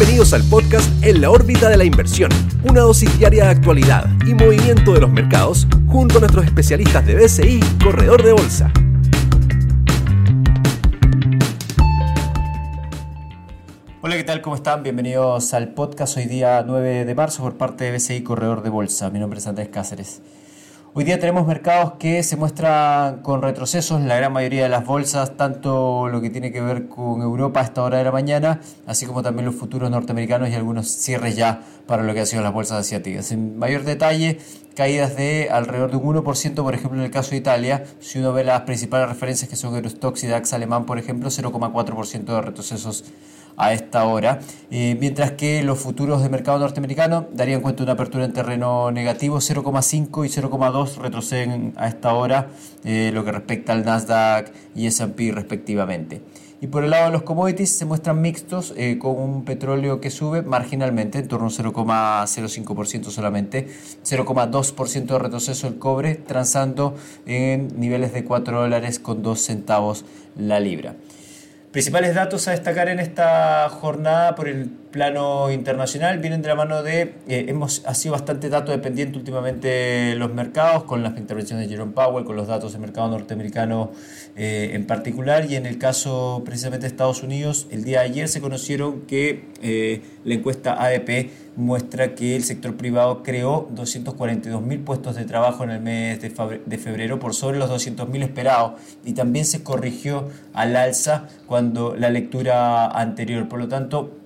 Bienvenidos al podcast En la órbita de la inversión, una dosis diaria de actualidad y movimiento de los mercados junto a nuestros especialistas de BCI Corredor de Bolsa. Hola, ¿qué tal? ¿Cómo están? Bienvenidos al podcast hoy día 9 de marzo por parte de BCI Corredor de Bolsa. Mi nombre es Andrés Cáceres. Hoy día tenemos mercados que se muestran con retrocesos, la gran mayoría de las bolsas, tanto lo que tiene que ver con Europa a esta hora de la mañana, así como también los futuros norteamericanos y algunos cierres ya para lo que han sido las bolsas asiáticas. En mayor detalle, caídas de alrededor de un 1%, por ejemplo, en el caso de Italia, si uno ve las principales referencias que son Eurostox y DAX alemán, por ejemplo, 0,4% de retrocesos a esta hora, eh, mientras que los futuros de mercado norteamericano darían cuenta de una apertura en terreno negativo, 0,5 y 0,2 retroceden a esta hora, eh, lo que respecta al Nasdaq y S&P respectivamente. Y por el lado de los commodities se muestran mixtos, eh, con un petróleo que sube marginalmente, en torno a 0,05% solamente, 0,2% de retroceso el cobre, transando en niveles de 4 dólares con 2 centavos la libra. Principales datos a destacar en esta jornada por el plano internacional vienen de la mano de, eh, hemos ha sido bastante dato dependiente últimamente los mercados, con las intervenciones de Jerome Powell, con los datos del mercado norteamericano eh, en particular, y en el caso precisamente de Estados Unidos, el día de ayer se conocieron que eh, la encuesta ADP muestra que el sector privado creó 242.000 puestos de trabajo en el mes de febrero por sobre los 200.000 esperados y también se corrigió al alza cuando la lectura anterior. Por lo tanto,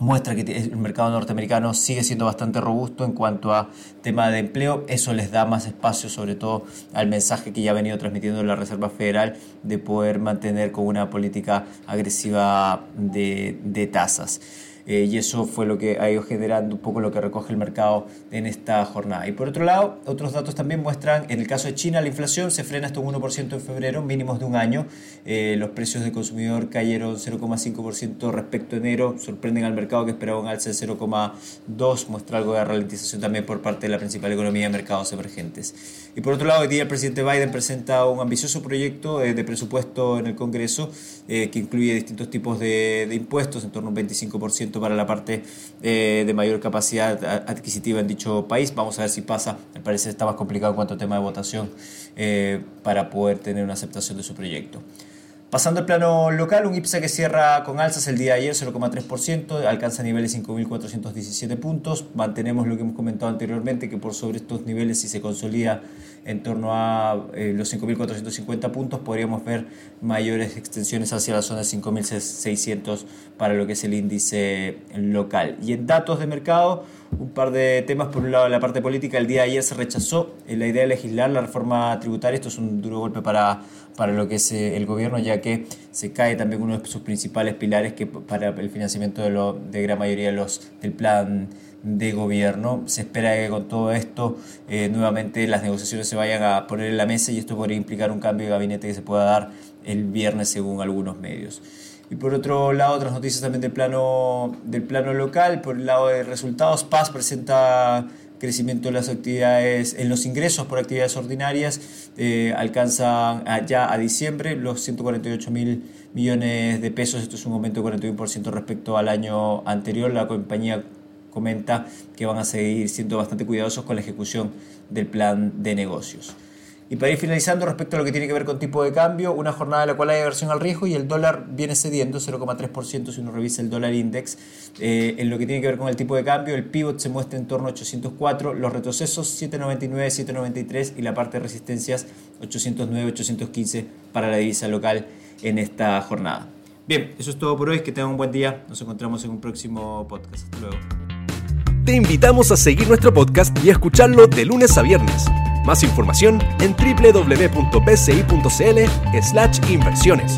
muestra que el mercado norteamericano sigue siendo bastante robusto en cuanto a tema de empleo. Eso les da más espacio, sobre todo al mensaje que ya ha venido transmitiendo la Reserva Federal de poder mantener con una política agresiva de, de tasas. Eh, y eso fue lo que ha ido generando un poco lo que recoge el mercado en esta jornada. Y por otro lado, otros datos también muestran, en el caso de China, la inflación se frena hasta un 1% en febrero, mínimos de un año. Eh, los precios de consumidor cayeron 0,5% respecto a enero, sorprenden al mercado que esperaba un alza de 0,2%, muestra algo de ralentización también por parte de la principal economía de mercados emergentes. Y por otro lado, hoy día el presidente Biden presenta un ambicioso proyecto eh, de presupuesto en el Congreso que incluye distintos tipos de, de impuestos, en torno a un 25% para la parte eh, de mayor capacidad adquisitiva en dicho país. Vamos a ver si pasa. Me parece que está más complicado en cuanto a tema de votación eh, para poder tener una aceptación de su proyecto. Pasando al plano local, un IPSA que cierra con alzas el día de ayer, 0,3%, alcanza niveles 5.417 puntos. Mantenemos lo que hemos comentado anteriormente, que por sobre estos niveles, si se consolida en torno a eh, los 5.450 puntos, podríamos ver mayores extensiones hacia la zona de 5.600 para lo que es el índice local. Y en datos de mercado, un par de temas. Por un lado, la parte política, el día de ayer se rechazó eh, la idea de legislar la reforma tributaria. Esto es un duro golpe para, para lo que es eh, el gobierno, ya que se cae también uno de sus principales pilares que para el financiamiento de, lo, gran mayoría de los, del plan de gobierno. Se espera que con todo esto eh, nuevamente las negociaciones se vayan a poner en la mesa y esto podría implicar un cambio de gabinete que se pueda dar el viernes según algunos medios. Y por otro lado, otras noticias también del plano, del plano local. Por el lado de resultados, Paz presenta crecimiento de las actividades, en los ingresos por actividades ordinarias, eh, alcanzan ya a diciembre los 148 mil millones de pesos. Esto es un aumento de 41% respecto al año anterior. La compañía comenta que van a seguir siendo bastante cuidadosos con la ejecución del plan de negocios. Y para ir finalizando, respecto a lo que tiene que ver con tipo de cambio, una jornada en la cual hay aversión al riesgo y el dólar viene cediendo 0,3% si uno revisa el dólar index. Eh, en lo que tiene que ver con el tipo de cambio, el pivot se muestra en torno a 804, los retrocesos 7,99, 7,93 y la parte de resistencias 809, 815 para la divisa local en esta jornada. Bien, eso es todo por hoy, que tengan un buen día, nos encontramos en un próximo podcast. Hasta luego. Te invitamos a seguir nuestro podcast y a escucharlo de lunes a viernes. Más información en www.pci.cl/inversiones.